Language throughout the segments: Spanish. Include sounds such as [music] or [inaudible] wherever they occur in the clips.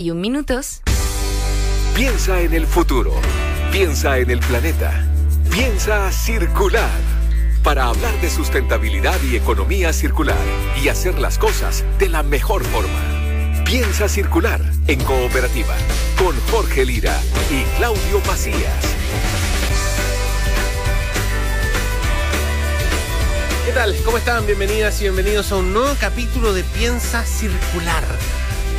y un minutos. Piensa en el futuro. Piensa en el planeta. Piensa circular. Para hablar de sustentabilidad y economía circular y hacer las cosas de la mejor forma. Piensa circular en cooperativa con Jorge Lira y Claudio Macías. ¿Qué tal? ¿Cómo están? Bienvenidas y bienvenidos a un nuevo capítulo de Piensa Circular.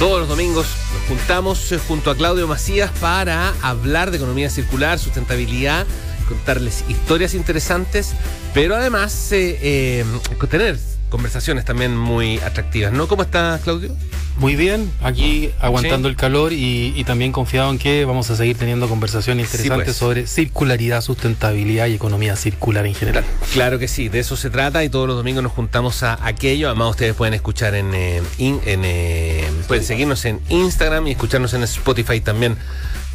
Todos los domingos nos juntamos junto a Claudio Macías para hablar de economía circular, sustentabilidad, contarles historias interesantes, pero además eh, eh, tener conversaciones también muy atractivas, ¿no? ¿Cómo estás, Claudio? Muy bien, aquí aguantando Sí. el calor y, y también confiado en que vamos a seguir teniendo conversaciones Sí, interesantes pues. sobre circularidad, sustentabilidad y economía circular en general. Claro que sí, de eso se trata y todos los domingos nos juntamos a aquello. Además, ustedes pueden escuchar en, eh, in- en, eh, pueden seguirnos en Instagram y escucharnos en Spotify también.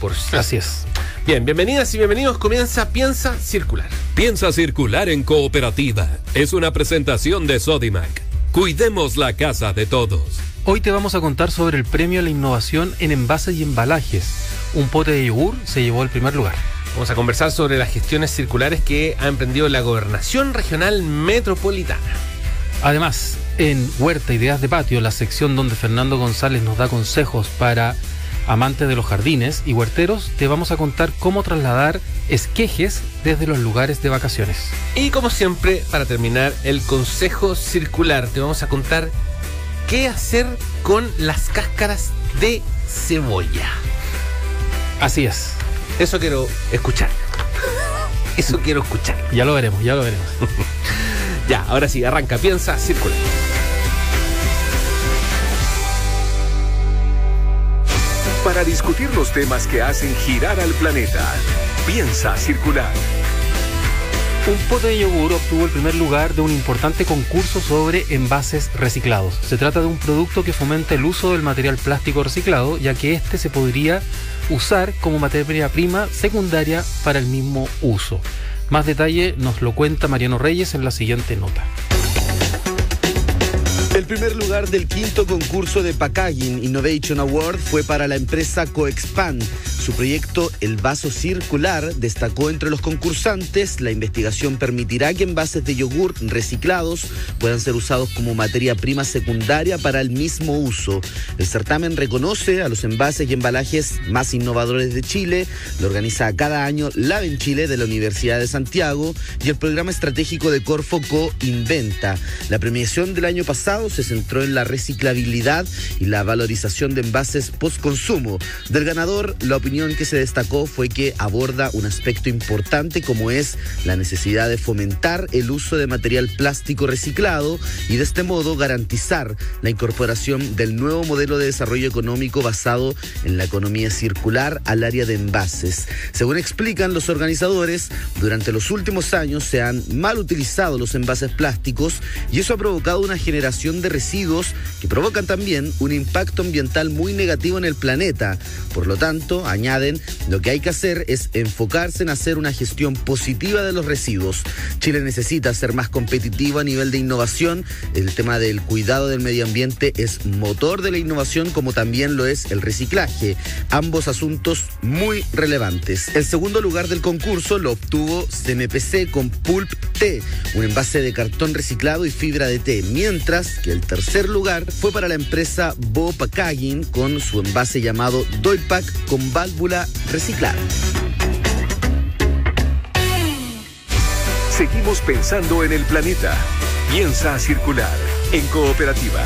Por Así es. Bien, bienvenidas y bienvenidos. Comienza Piensa Circular. Piensa circular en cooperativa. Es una presentación de Sodimac. Cuidemos la casa de todos. Hoy te vamos a contar sobre el premio a la innovación en envases y embalajes. Un pote de yogur se llevó el primer lugar. Vamos a conversar sobre las gestiones circulares que ha emprendido la Gobernación Regional Metropolitana. Además, en Huerta Ideas de Patio, la sección donde Fernando González nos da consejos para amantes de los jardines y huerteros, te vamos a contar cómo trasladar esquejes desde los lugares de vacaciones. Y como siempre, para terminar, el consejo circular. Te vamos a contar qué hacer con las cáscaras de cebolla. Así es. Eso quiero escuchar. Eso quiero escuchar. Ya lo veremos, ya lo veremos. [laughs] Ya, ahora sí, arranca, piensa, circular. Para discutir los temas que hacen girar al planeta. Piensa circular. Un pote de yogur obtuvo el primer lugar de un importante concurso sobre envases reciclados. Se trata de un producto que fomenta el uso del material plástico reciclado, ya que este se podría usar como materia prima secundaria para el mismo uso. Más detalle nos lo cuenta Mariano Reyes en la siguiente nota. Primer lugar del quinto concurso de Packaging Innovation Award fue para la empresa Coexpan. Su proyecto El Vaso Circular destacó entre los concursantes. La investigación permitirá que envases de yogur reciclados puedan ser usados como materia prima secundaria para el mismo uso. El certamen reconoce a los envases y embalajes más innovadores de Chile. Lo organiza cada año Laven Chile de la Universidad de Santiago y el programa estratégico de Corfo Co Inventa. La premiación del año pasado se centró en la reciclabilidad y la valorización de envases post-consumo. Del ganador, la opinión que se destacó fue que aborda un aspecto importante como es la necesidad de fomentar el uso de material plástico reciclado y de este modo garantizar la incorporación del nuevo modelo de desarrollo económico basado en la economía circular al área de envases. Según explican los organizadores, durante los últimos años se han mal utilizado los envases plásticos y eso ha provocado una generación de residuos que provocan también un impacto ambiental muy negativo en el planeta. Por lo tanto, añaden, lo que hay que hacer es enfocarse en hacer una gestión positiva de los residuos. Chile necesita ser más competitivo a nivel de innovación. El tema del cuidado del medio ambiente es motor de la innovación como también lo es el reciclaje. Ambos asuntos muy relevantes. El segundo lugar del concurso lo obtuvo CMPC con Pulp T, un envase de cartón reciclado y fibra de té, mientras que el tercer lugar fue para la empresa Bo Packaging con su envase llamado Doypack con válvula reciclada. Seguimos pensando en el planeta. Piensa circular en cooperativa.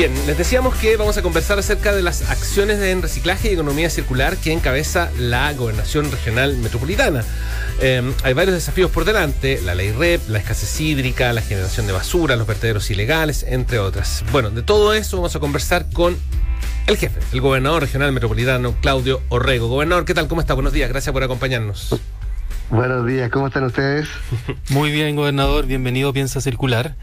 Bien, les decíamos que vamos a conversar acerca de las acciones en reciclaje y economía circular que encabeza la Gobernación Regional Metropolitana. Eh, hay varios desafíos por delante, la ley REP, la escasez hídrica, la generación de basura, los vertederos ilegales, entre otras. Bueno, de todo eso vamos a conversar con el jefe, el gobernador regional metropolitano, Claudio Orrego. Gobernador, ¿qué tal? ¿Cómo está? Buenos días, gracias por acompañarnos. Buenos días, ¿cómo están ustedes? [laughs] Muy bien, gobernador, bienvenido a Piensa Circular.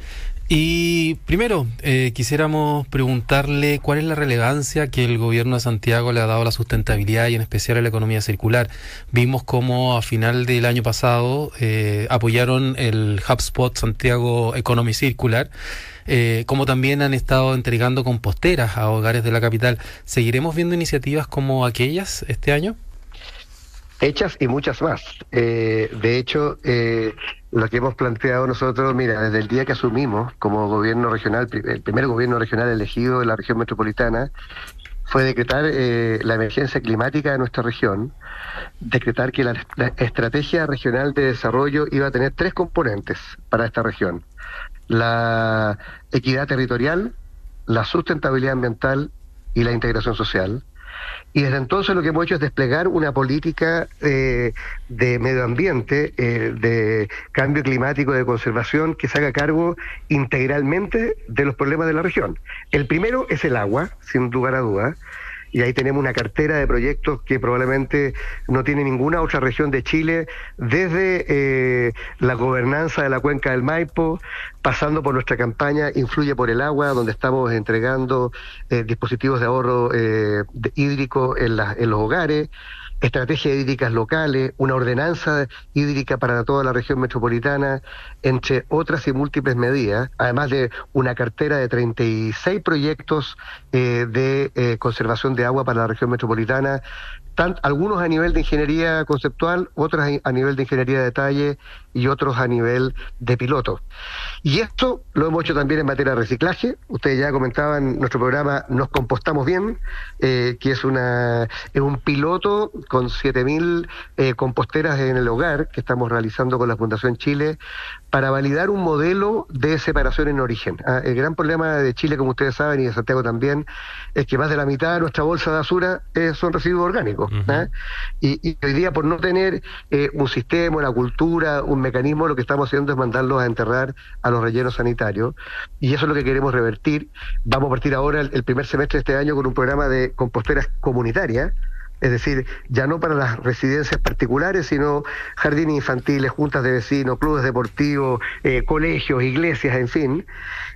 Y primero, eh, quisiéramos preguntarle cuál es la relevancia que el gobierno de Santiago le ha dado a la sustentabilidad y en especial a la economía circular. Vimos cómo a final del año pasado eh, apoyaron el HubSpot Santiago Economy Circular. Eh, como también han estado entregando composteras a hogares de la capital. ¿Seguiremos viendo iniciativas como aquellas este año? Hechas y muchas más. Eh, de hecho, eh, lo que hemos planteado nosotros, mira, desde el día que asumimos como gobierno regional, el primer gobierno regional elegido de la región metropolitana, fue decretar eh, la emergencia climática de nuestra región, decretar que la, estrategia regional de desarrollo iba a tener tres componentes para esta región. La equidad territorial, la sustentabilidad ambiental y la integración social. Y desde entonces lo que hemos hecho es desplegar una política eh, de medio ambiente, eh, de cambio climático, de conservación, que se haga cargo integralmente de los problemas de la región. El primero es el agua, sin lugar a dudas y ahí tenemos una cartera de proyectos que probablemente no tiene ninguna otra región de Chile, desde eh, la gobernanza de la cuenca del Maipo, pasando por nuestra campaña Influye por el agua, donde estamos entregando eh, dispositivos de ahorro eh, hídrico en, en los hogares estrategias hídricas locales, una ordenanza hídrica para toda la región metropolitana, entre otras y múltiples medidas, además de una cartera de 36 proyectos eh, de eh, conservación de agua para la región metropolitana, algunos a nivel de ingeniería conceptual, otros a nivel de ingeniería de detalle y otros a nivel de piloto. Y esto lo hemos hecho también en materia de reciclaje. Ustedes ya comentaban en nuestro programa Nos Compostamos Bien, eh, que es, una, es un piloto con 7.000 eh, composteras en el hogar que estamos realizando con la Fundación Chile para validar un modelo de separación en origen. Ah, el gran problema de Chile, como ustedes saben, y de Santiago también, es que más de la mitad de nuestra bolsa de basura eh, son residuos orgánicos. ¿ah? y, hoy día, por no tener eh, un sistema, una cultura, un mecanismo, lo que estamos haciendo es mandarlos a enterrar a los rellenos sanitarios. Y eso es lo que queremos revertir. Vamos a partir ahora el primer semestre de este año con un programa de composteras comunitarias es decir, ya no para las residencias particulares, sino jardines infantiles, juntas de vecinos, clubes deportivos, eh, colegios, iglesias, en fin.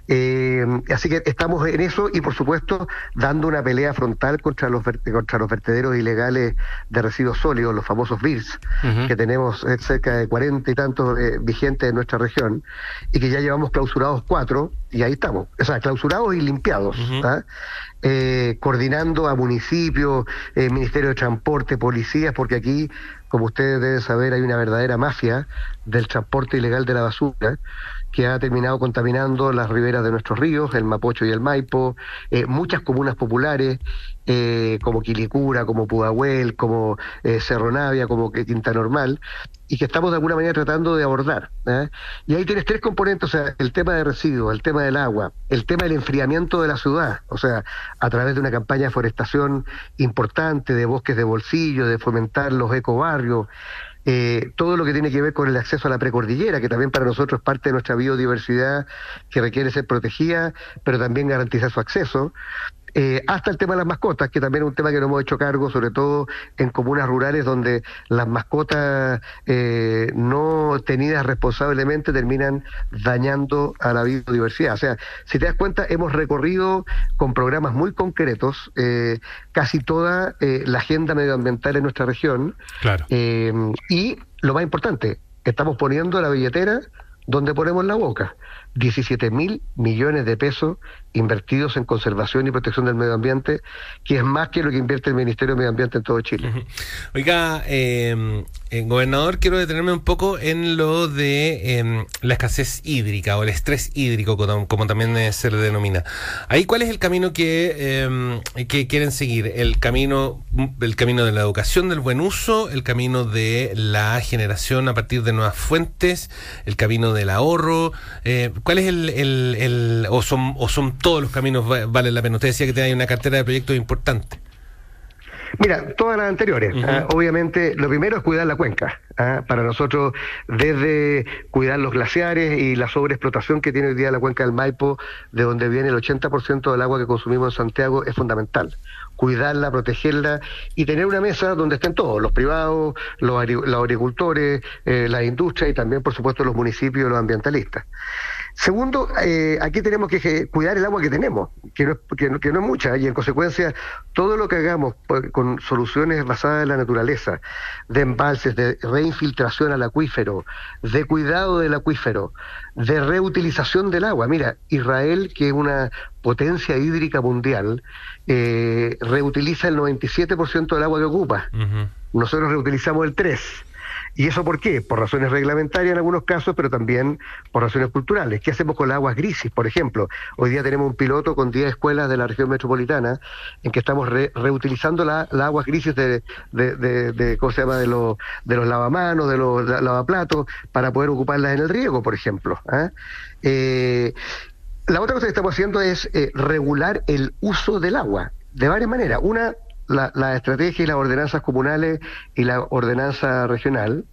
Eh, así que estamos en eso y, por supuesto, dando una pelea frontal contra los, contra los vertederos ilegales de residuos sólidos, los famosos BIRS, que tenemos eh, cerca de cuarenta y tantos vigentes en nuestra región y que ya llevamos clausurados cuatro y ahí estamos, o sea, clausurados y limpiados. Eh, coordinando a municipios, eh, Ministerio de Transporte, policías, porque aquí, como ustedes deben saber, hay una verdadera mafia del transporte ilegal de la basura que ha terminado contaminando las riberas de nuestros ríos, el Mapocho y el Maipo, eh, muchas comunas populares, eh, como Quilicura, como Pudahuel, como eh, Cerro Navia, como Quinta Normal, y que estamos de alguna manera tratando de abordar. ¿eh? Y ahí tienes tres componentes, o sea, el tema de residuos, el tema del agua, el tema del enfriamiento de la ciudad, o sea, a través de una campaña de forestación importante, de bosques de bolsillo, de fomentar los ecobarrios, eh, todo lo que tiene que ver con el acceso a la precordillera, que también para nosotros es parte de nuestra biodiversidad que requiere ser protegida, pero también garantizar su acceso. Eh, hasta el tema de las mascotas, que también es un tema que nos hemos hecho cargo, sobre todo en comunas rurales donde las mascotas eh, no tenidas responsablemente terminan dañando a la biodiversidad. O sea, si te das cuenta, hemos recorrido con programas muy concretos eh, casi toda la agenda medioambiental en nuestra región. Claro. y lo más importante, estamos poniendo la billetera donde ponemos la boca. 17 mil millones de pesos invertidos en conservación y protección del medio ambiente, que es más que lo que invierte el Ministerio de Medio Ambiente en todo Chile. Oiga, eh, eh, gobernador, quiero detenerme un poco en lo de em, la escasez hídrica o el estrés hídrico, como, también se le denomina. Ahí, ¿cuál es el camino que, em, que quieren seguir? ¿El camino, ¿El camino de la educación del buen uso? ¿El camino de la generación a partir de nuevas fuentes? ¿El camino del ahorro? Eh, ¿Cuál es el, el, o, son, o son todos los caminos valen la pena? Usted decía que tiene una cartera de proyectos importante. Mira, todas las anteriores. ¿ah? obviamente, lo primero es cuidar la cuenca. ¿ah? Para nosotros, desde cuidar los glaciares y la sobreexplotación que tiene hoy día la cuenca del Maipo, de donde viene el 80% del agua que consumimos en Santiago, es fundamental cuidarla, protegerla y tener una mesa donde estén todos, los privados, los, agricultores, eh, la industria y también, por supuesto, los municipios, los ambientalistas. Segundo, eh, aquí tenemos que cuidar el agua que tenemos, que no, que, no, es mucha, y en consecuencia todo lo que hagamos con soluciones basadas en la naturaleza, de embalses, de reinfiltración al acuífero, de cuidado del acuífero, de reutilización del agua. Mira, Israel, que es una potencia hídrica mundial, eh, reutiliza el 97% del agua que ocupa. Nosotros reutilizamos el 3%. ¿Y eso por qué? Por razones reglamentarias en algunos casos, pero también por razones culturales. ¿Qué hacemos con las aguas grises, por ejemplo? Hoy día tenemos un piloto con 10 escuelas de la región metropolitana en que estamos reutilizando las aguas grises de, de, ¿cómo se llama?, de, los de los lavamanos, de los lavaplatos, para poder ocuparlas en el riego, por ejemplo. ¿ah? Eh, la otra cosa que estamos haciendo es eh, regular el uso del agua de varias maneras. Una, la, la estrategia y las ordenanzas comunales y la ordenanza regional.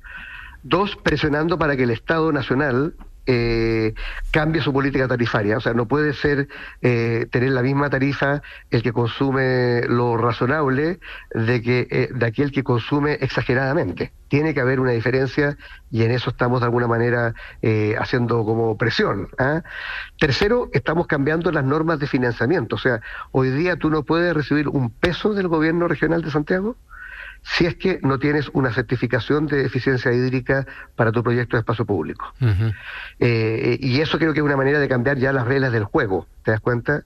Dos, presionando para que el Estado Nacional eh, cambie su política tarifaria. O sea, no puede ser eh, tener la misma tarifa el que consume lo razonable de que eh, de aquel que consume exageradamente. Tiene que haber una diferencia y en eso estamos de alguna manera eh, haciendo como presión. ¿ah? Tercero, estamos cambiando las normas de financiamiento. O sea, hoy día tú no puedes recibir un peso del gobierno regional de Santiago si es que no tienes una certificación de eficiencia hídrica para tu proyecto de espacio público. Eh, y eso creo que es una manera de cambiar ya las reglas del juego, ¿te das cuenta?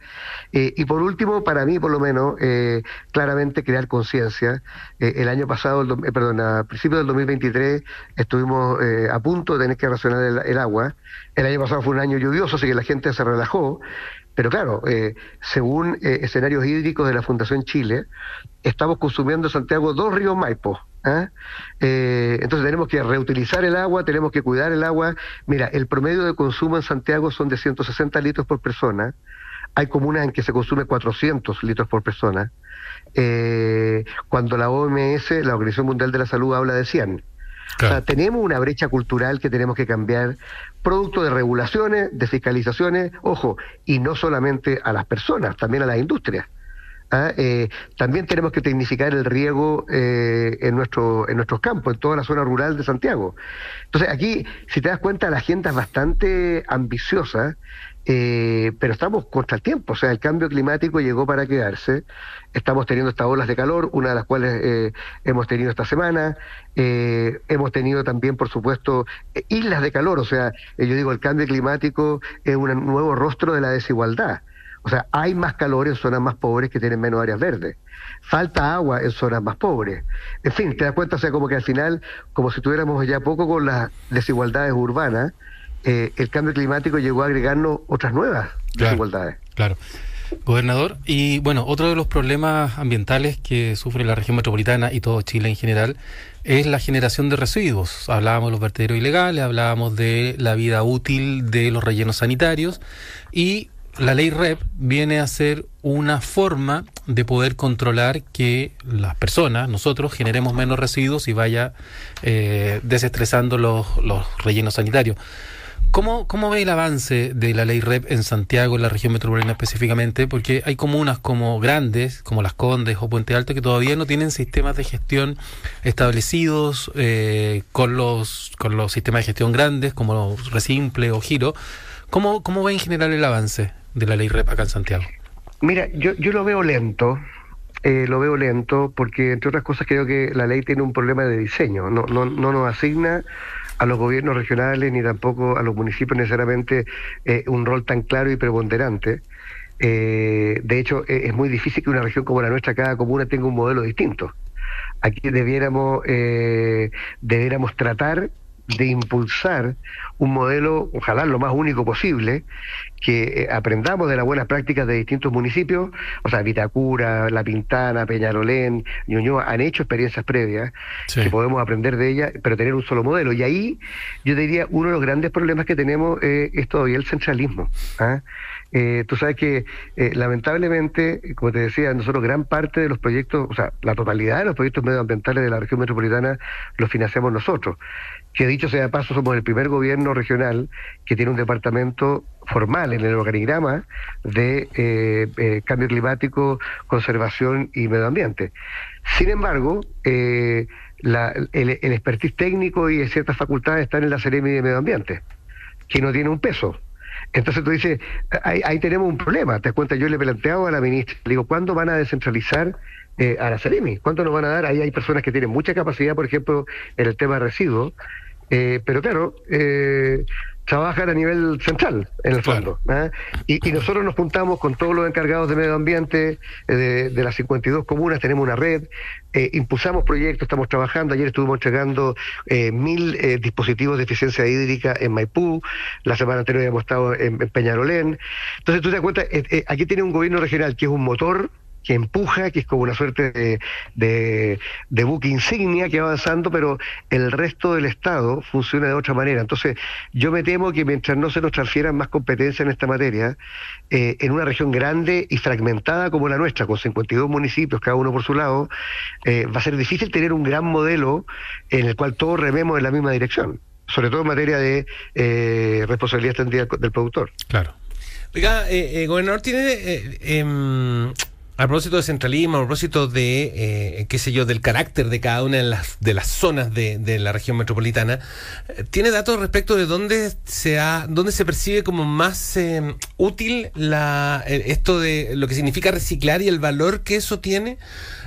Eh, y por último, para mí por lo menos, eh, claramente crear conciencia. el año pasado, perdón, a principios del 2023 estuvimos a punto de tener que racionar el agua. El año pasado fue un año lluvioso, así que la gente se relajó. Pero claro, eh, según eh, escenarios hídricos de la Fundación Chile, estamos consumiendo en Santiago dos ríos Maipo. ¿ah? Eh, entonces tenemos que reutilizar el agua, tenemos que cuidar el agua. Mira, el promedio de consumo en Santiago son de 160 litros por persona. Hay comunas en que se consume 400 litros por persona. cuando la OMS, la Organización Mundial de la Salud, habla de 100. O sea, tenemos una brecha cultural que tenemos que cambiar, producto de regulaciones, de fiscalizaciones, ojo, y no solamente a las personas, también a las industrias. ¿ah? Eh, también tenemos que tecnificar el riego eh, en, nuestro, en nuestros campos, en toda la zona rural de Santiago. Entonces, aquí, si te das cuenta, la agenda es bastante ambiciosa eh, pero estamos contra el tiempo, o sea, el cambio climático llegó para quedarse. Estamos teniendo estas olas de calor, una de las cuales eh, hemos tenido esta semana. Eh, hemos tenido también, por supuesto, islas de calor, o sea, yo digo, el cambio climático es un nuevo rostro de la desigualdad. O sea, hay más calor en zonas más pobres que tienen menos áreas verdes. Falta agua en zonas más pobres. En fin, te das cuenta, o sea, como que al final, como si tuviéramos ya poco con las desigualdades urbanas, eh, el cambio climático llegó a agregarnos otras nuevas desigualdades. Claro. Gobernador, y bueno, otro de los problemas ambientales que sufre la región metropolitana y todo Chile en general es la generación de residuos. Hablábamos de los vertederos ilegales, hablábamos de la vida útil de los rellenos sanitarios y la ley REP viene a ser una forma de poder controlar que las personas, nosotros, generemos menos residuos y vaya eh, desestresando los, los rellenos sanitarios. ¿Cómo, ¿Cómo ve el avance de la ley REP en Santiago, en la región metropolitana específicamente? Porque hay comunas como grandes, como Las Condes o Puente Alto, que todavía no tienen sistemas de gestión establecidos eh, con, los, con los sistemas de gestión grandes, como Resimple o Giro. ¿Cómo, ¿Cómo ve en general el avance de la ley REP acá en Santiago? Mira, yo, yo lo veo lento. Eh, lo veo lento porque, entre otras cosas, creo que la ley tiene un problema de diseño. No, no, no nos asigna a los gobiernos regionales ni tampoco a los municipios necesariamente eh, un rol tan claro y preponderante. Eh, de hecho, e, es muy difícil que una región como la nuestra, cada comuna, tenga un modelo distinto. Aquí debiéramos, eh, debiéramos tratar de impulsar un modelo, ojalá lo más único posible, que eh, aprendamos de las buenas prácticas de distintos municipios, o sea, Vitacura, La Pintana, Peñarolén, Ñuñoa, han hecho experiencias previas que podemos aprender de ellas, pero tener un solo modelo. Y ahí yo diría, uno de los grandes problemas que tenemos eh, es todavía el centralismo. ¿ah? Eh, tú sabes que lamentablemente, como te decía, nosotros gran parte de los proyectos, o sea, la totalidad de los proyectos medioambientales de la región metropolitana los financiamos nosotros. Que dicho sea de paso, somos el primer gobierno regional que tiene un departamento formal en el organigrama de eh, eh, cambio climático, conservación y medio ambiente. Sin embargo, eh, el, expertise técnico y ciertas facultades están en la Seremi de Medio Ambiente, que no tiene un peso. Entonces tú dices, ahí, tenemos un problema. Te das cuenta, yo le he planteado a la ministra, le digo, ¿cuándo van a descentralizar a la Seremi? ¿Cuánto nos van a dar? Ahí hay personas que tienen mucha capacidad, por ejemplo, en el tema de residuos, pero claro, eh, trabajan a nivel central, en el fondo. ¿eh? Y, nosotros nos juntamos con todos los encargados de medio ambiente eh, de, las 52 comunas, tenemos una red, eh, impulsamos proyectos, estamos trabajando, ayer estuvimos entregando mil dispositivos de eficiencia hídrica en Maipú, la semana anterior habíamos estado en, en Peñarolén. Entonces tú te das cuenta, aquí tiene un gobierno regional que es un motor que empuja, que es como una suerte de, de, buque insignia que va avanzando, pero el resto del Estado funciona de otra manera. Entonces, yo me temo que mientras no se nos transfieran más competencias en esta materia, eh, en una región grande y fragmentada como la nuestra, con 52 municipios, cada uno por su lado, eh, va a ser difícil tener un gran modelo en el cual todos rememos en la misma dirección, sobre todo en materia de eh, responsabilidad extendida del productor. Claro. Oiga, gobernador, tiene em, a propósito de centralismo, a propósito de, eh, qué sé yo, del carácter de cada una de las, de las zonas de, de la región metropolitana, eh, ¿tiene datos respecto de dónde se, ha, dónde se percibe como más eh, útil la, esto de lo que significa reciclar y el valor que eso tiene?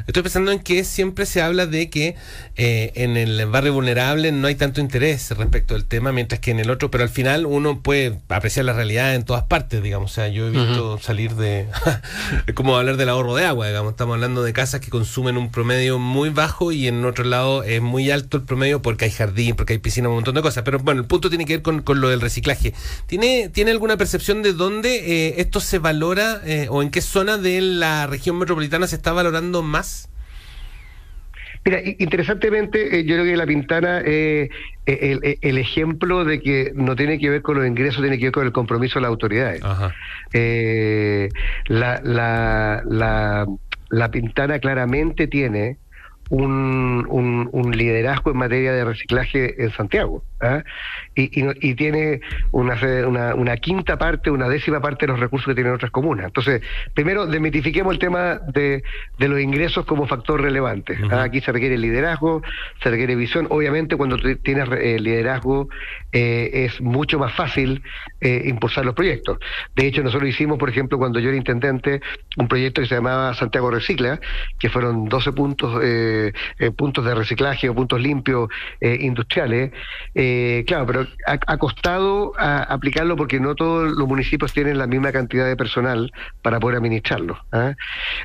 Estoy pensando en que siempre se habla de que en el barrio vulnerable no hay tanto interés respecto del tema, mientras que en el otro, pero al final uno puede apreciar la realidad en todas partes, digamos. O sea, yo he visto salir de... [laughs] es como hablar de la ahorro de agua, digamos. Estamos hablando de casas que consumen un promedio muy bajo y en otro lado es muy alto el promedio porque hay jardín, porque hay piscina, un montón de cosas. Pero bueno, el punto tiene que ver con, lo del reciclaje. ¿Tiene, ¿Tiene alguna percepción de dónde eh, esto se valora eh, o en qué zona de la región metropolitana se está valorando más? Mira, interesantemente, eh, yo creo que La Pintana es el, ejemplo de que no tiene que ver con los ingresos, tiene que ver con el compromiso de las autoridades. la, la, la, la Pintana claramente tiene un, un, liderazgo en materia de reciclaje en Santiago. ¿ah? Y, y, tiene una, una, una, quinta parte, una décima parte de los recursos que tienen otras comunas. Entonces, primero, desmitifiquemos el tema de, de los ingresos como factor relevante. ¿ah? Aquí se requiere liderazgo, se requiere visión. Obviamente, cuando tú tienes eh, liderazgo, eh, es mucho más fácil eh, impulsar los proyectos. De hecho, nosotros hicimos, por ejemplo, cuando yo era intendente, un proyecto que se llamaba Santiago Recicla, que fueron 12 puntos. Eh, eh, puntos de reciclaje o puntos limpios eh, industriales. Eh, claro, pero ha, costado aplicarlo porque no todos los municipios tienen la misma cantidad de personal para poder administrarlo. ¿ah?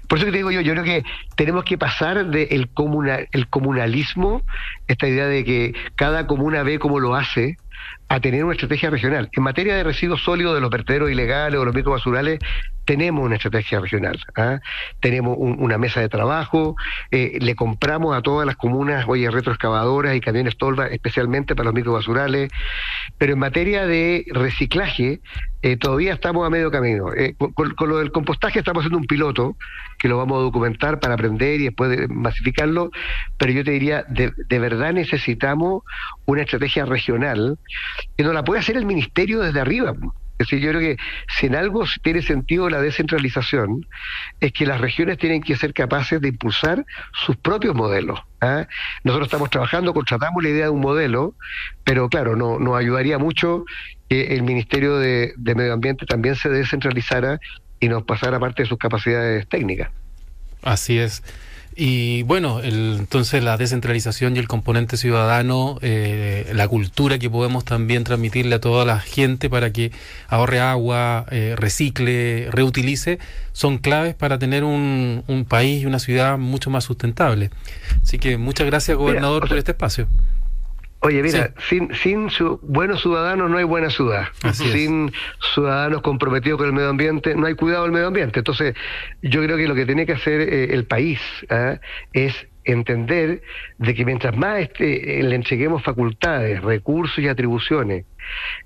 Por eso que te digo yo, yo creo que tenemos que pasar del de comunal, el comunalismo, esta idea de que cada comuna ve cómo lo hace, a tener una estrategia regional. En materia de residuos sólidos de los vertederos ilegales o los microbasurales, tenemos una estrategia regional. ¿ah? Tenemos una mesa de trabajo, eh, le compramos a todas las comunas, oye, retroexcavadoras y camiones tolva, especialmente para los microbasurales, pero en materia de reciclaje, eh, todavía estamos a medio camino. Eh, con, lo del compostaje estamos haciendo un piloto que lo vamos a documentar para aprender y después masificarlo, pero yo te diría, de, de verdad necesitamos una estrategia regional que no la puede hacer el ministerio desde arriba. Yo creo que si en algo tiene sentido la descentralización, es que las regiones tienen que ser capaces de impulsar sus propios modelos. ¿ah? Nosotros estamos trabajando, contratamos la idea de un modelo, pero claro, no, nos ayudaría mucho que el Ministerio de Medio Ambiente también se descentralizara y nos pasara parte de sus capacidades técnicas. Así es. Y bueno, entonces la descentralización y el componente ciudadano, eh, la cultura que podemos también transmitirle a toda la gente para que ahorre agua, eh, recicle, reutilice, son claves para tener un, un, país y una ciudad mucho más sustentable. Así que muchas gracias, gobernador, por este espacio. Oye, mira, sin, sin su, buenos ciudadanos no hay buena ciudad. sin ciudadanos comprometidos con el medio ambiente no hay cuidado del medio ambiente. Entonces, yo creo que lo que tiene que hacer eh, el país ¿ah? es entender de que mientras más este, le entreguemos facultades, recursos y atribuciones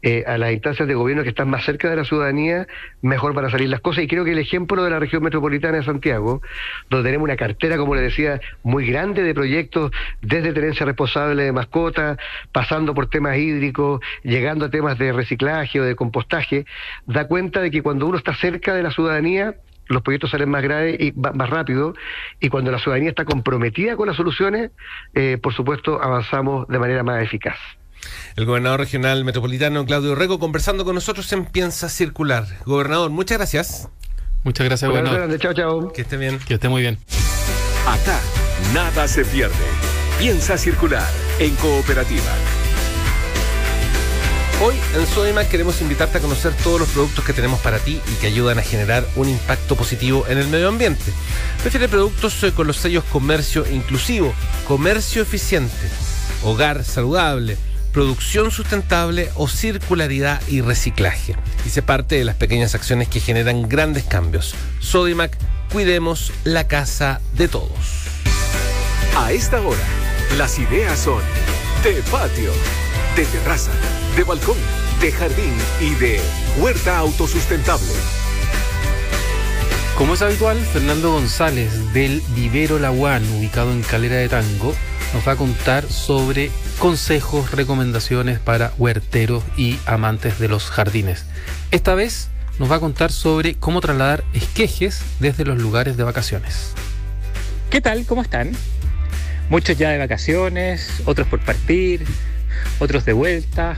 eh, a las instancias de gobierno que están más cerca de la ciudadanía, mejor van a salir las cosas. Y creo que el ejemplo de la región metropolitana de Santiago, donde tenemos una cartera, como le decía, muy grande de proyectos, desde tenencia responsable de mascotas, pasando por temas hídricos, llegando a temas de reciclaje o de compostaje, da cuenta de que cuando uno está cerca de la ciudadanía, los proyectos salen más graves y más rápido y cuando la ciudadanía está comprometida con las soluciones, eh, por supuesto, avanzamos de manera más eficaz. El gobernador regional metropolitano Claudio Rego conversando con nosotros en Piensa Circular. Gobernador, muchas gracias. Muchas gracias, gobernador. Chao, chao. Que esté bien. Que esté muy bien. Acá, nada se pierde. Piensa Circular en cooperativa. Hoy en Sodimac queremos invitarte a conocer todos los productos que tenemos para ti y que ayudan a generar un impacto positivo en el medio ambiente. Prefiere productos eh, con los sellos comercio inclusivo, comercio eficiente, hogar saludable, producción sustentable o circularidad y reciclaje. Y se parte de las pequeñas acciones que generan grandes cambios. Sodimac, cuidemos la casa de todos. A esta hora, las ideas son de patio, de terraza de balcón, de jardín y de huerta autosustentable. Como es habitual, Fernando González del Vivero Laguán, ubicado en Calera de Tango, nos va a contar sobre consejos, recomendaciones para huerteros y amantes de los jardines. Esta vez nos va a contar sobre cómo trasladar esquejes desde los lugares de vacaciones. ¿Qué tal? ¿Cómo están? Muchos ya de vacaciones, otros por partir, otros de vuelta,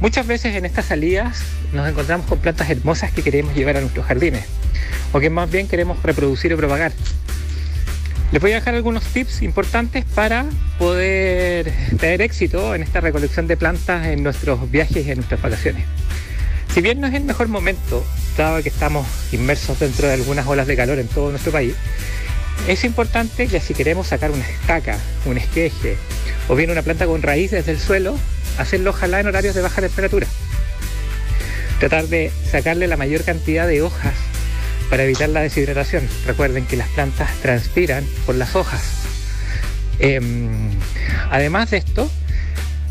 Muchas veces en estas salidas nos encontramos con plantas hermosas que queremos llevar a nuestros jardines o que más bien queremos reproducir o propagar. Les voy a dejar algunos tips importantes para poder tener éxito en esta recolección de plantas en nuestros viajes y en nuestras vacaciones. Si bien no es el mejor momento, dado que estamos inmersos dentro de algunas olas de calor en todo nuestro país, es importante que si queremos sacar una estaca, un esqueje o bien una planta con raíces del suelo, hacerlo ojalá en horarios de baja temperatura. Tratar de sacarle la mayor cantidad de hojas para evitar la deshidratación. Recuerden que las plantas transpiran por las hojas. Em, además de esto,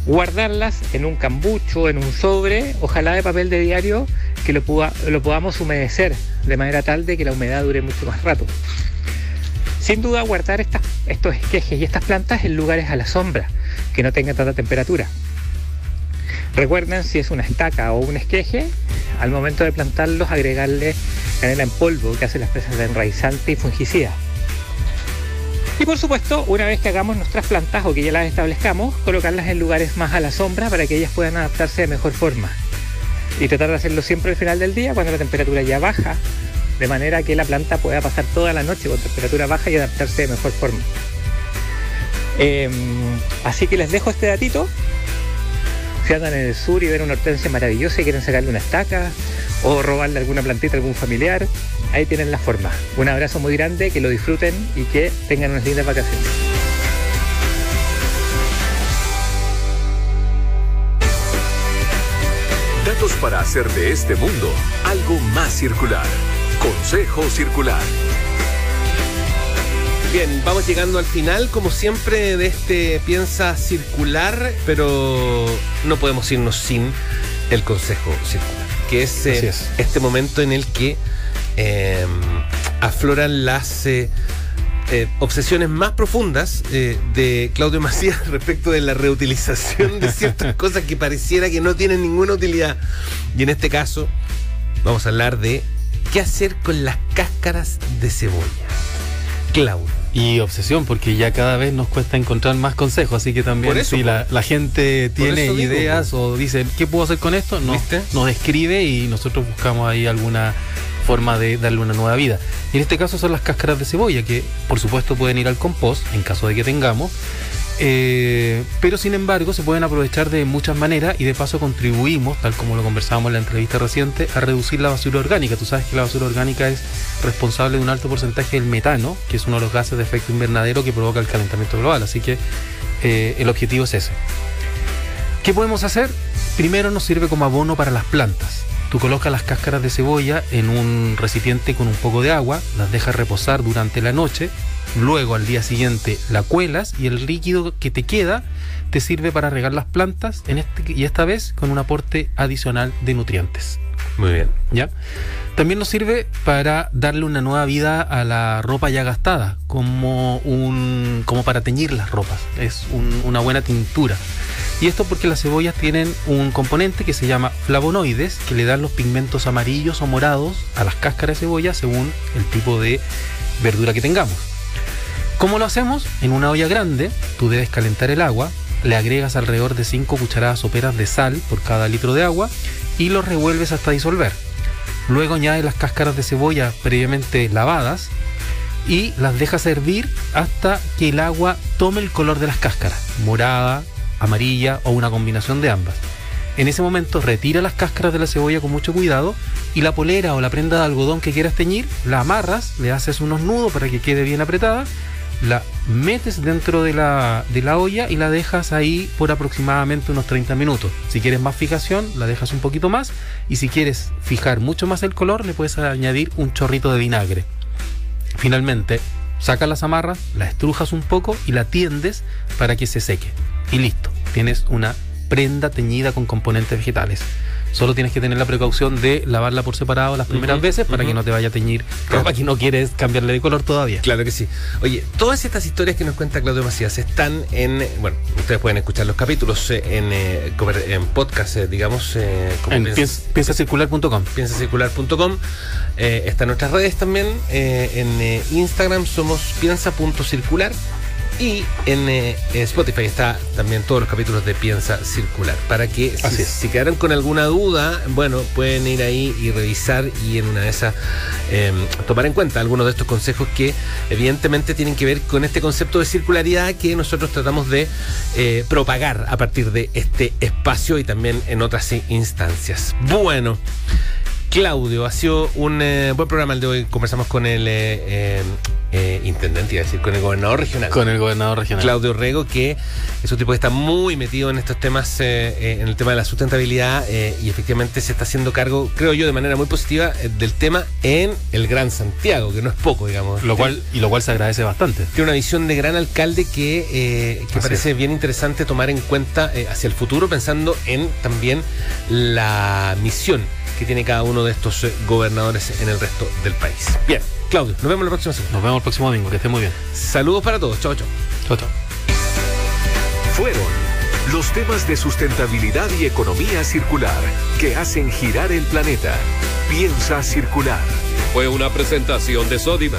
guardarlas en un cambucho, en un sobre, ojalá de papel de diario, que lo, lo podamos humedecer de manera tal de que la humedad dure mucho más rato. Sin duda guardar estos esquejes y estas plantas en lugares a la sombra, que no tengan tanta temperatura. Recuerden si es una estaca o un esqueje, al momento de plantarlos agregarle canela en polvo que hace las presas de enraizante y fungicida. Y por supuesto, una vez que hagamos nuestras plantas o que ya las establezcamos, colocarlas en lugares más a la sombra para que ellas puedan adaptarse de mejor forma. Y tratar de hacerlo siempre al final del día cuando la temperatura ya baja, de manera que la planta pueda pasar toda la noche con temperatura baja y adaptarse de mejor forma. Em, así que les dejo este datito si andan en el sur y ven una hortensia maravillosa y quieren sacarle una estaca o robarle alguna plantita a algún familiar, ahí tienen la forma. Un abrazo muy grande, que lo disfruten y que tengan unas lindas vacaciones. Datos para hacer de este mundo algo más circular. Consejo Circular. Bien, vamos llegando al final, como siempre, de este Piensa Circular, pero no podemos irnos sin el Consejo Circular, que es, eh, este momento en el que em, afloran las eh, eh, obsesiones más profundas de Claudio Macías [laughs] respecto de la reutilización de ciertas [laughs] cosas que pareciera que no tienen ninguna utilidad. Y en este caso, vamos a hablar de qué hacer con las cáscaras de cebolla. Claudio. Y obsesión, porque ya cada vez nos cuesta encontrar más consejos, así que también si la, gente tiene ideas o dice, ¿qué puedo hacer con esto? Nos, nos escribe y nosotros buscamos ahí alguna forma de darle una nueva vida. Y en este caso son las cáscaras de cebolla, que por supuesto pueden ir al compost, en caso de que tengamos, eh, pero sin embargo se pueden aprovechar de muchas maneras y de paso contribuimos, tal como lo conversábamos en la entrevista reciente, a reducir la basura orgánica. Tú sabes que la basura orgánica es responsable de un alto porcentaje del metano, que es uno de los gases de efecto invernadero que provoca el calentamiento global. Así que eh, el objetivo es ese. ¿Qué podemos hacer? Primero nos sirve como abono para las plantas. Tú colocas las cáscaras de cebolla en un recipiente con un poco de agua, las dejas reposar durante la noche luego al día siguiente la cuelas y el líquido que te queda te sirve para regar las plantas en este, y esta vez con un aporte adicional de nutrientes. Muy bien. ¿Ya? También nos sirve para darle una nueva vida a la ropa ya gastada, como, un, como para teñir las ropas. Es un- una buena tintura. Y esto porque las cebollas tienen un componente que se llama flavonoides, que le dan los pigmentos amarillos o morados a las cáscaras de cebolla según el tipo de verdura que tengamos. ¿Cómo lo hacemos? En una olla grande, tú debes calentar el agua, le agregas alrededor de 5 cucharadas soperas de sal por cada litro de agua y lo revuelves hasta disolver. Luego añades las cáscaras de cebolla previamente lavadas y las dejas hervir hasta que el agua tome el color de las cáscaras, morada, amarilla o una combinación de ambas. En ese momento retira las cáscaras de la cebolla con mucho cuidado y la polera o la prenda de algodón que quieras teñir, la amarras, le haces unos nudos para que quede bien apretada, la metes dentro de la, de la olla y la dejas ahí por aproximadamente unos 30 minutos. Si quieres más fijación, la dejas un poquito más y si quieres fijar mucho más el color, le puedes añadir un chorrito de vinagre. Finalmente, sacas las amarras, la estrujas un poco y la tiendes para que se seque. Y listo, tienes una prenda teñida con componentes vegetales. Solo tienes que tener la precaución de lavarla por separado las primeras veces para que no te vaya a teñir ropa que no quieres cambiarle de color todavía. Claro que sí. Oye, todas estas historias que nos cuenta Claudio Macías están en. Bueno, ustedes pueden escuchar los capítulos eh, en, eh, en podcast, eh, digamos. como En piens- piens- piensacircular.com. piensacircular.com. Eh, está en nuestras redes también. eh, en Instagram somos piensa.circular. Y en eh, Spotify está también todos los capítulos de Piensa Circular. Para que si, si quedaron con alguna duda, bueno, pueden ir ahí y revisar y en una de esas eh, tomar en cuenta algunos de estos consejos que evidentemente tienen que ver con este concepto de circularidad que nosotros tratamos de eh, propagar a partir de este espacio y también en otras instancias. Bueno. Claudio, ha sido un eh, buen programa el de hoy. Conversamos con el eh, eh, eh, intendente, iba a decir, con el gobernador regional. Con el gobernador regional. Claudio Rego, que es un tipo que está muy metido en estos temas, eh, eh, en el tema de la sustentabilidad eh, y efectivamente se está haciendo cargo, creo yo, de manera muy positiva del tema en el Gran Santiago, que no es poco, digamos. Lo cual, y lo cual se agradece bastante. Tiene una visión de gran alcalde que, que parece bien interesante tomar en cuenta hacia el futuro, pensando en también la misión que tiene cada uno de estos gobernadores en el resto del país. Bien, Claudio, nos vemos la próxima semana. Nos vemos el próximo domingo. Que esté muy bien. Saludos para todos. Chao, chao. Chao, chao. Fueron los temas de sustentabilidad y economía circular que hacen girar el planeta. Piensa circular. Fue una presentación de Sodimac,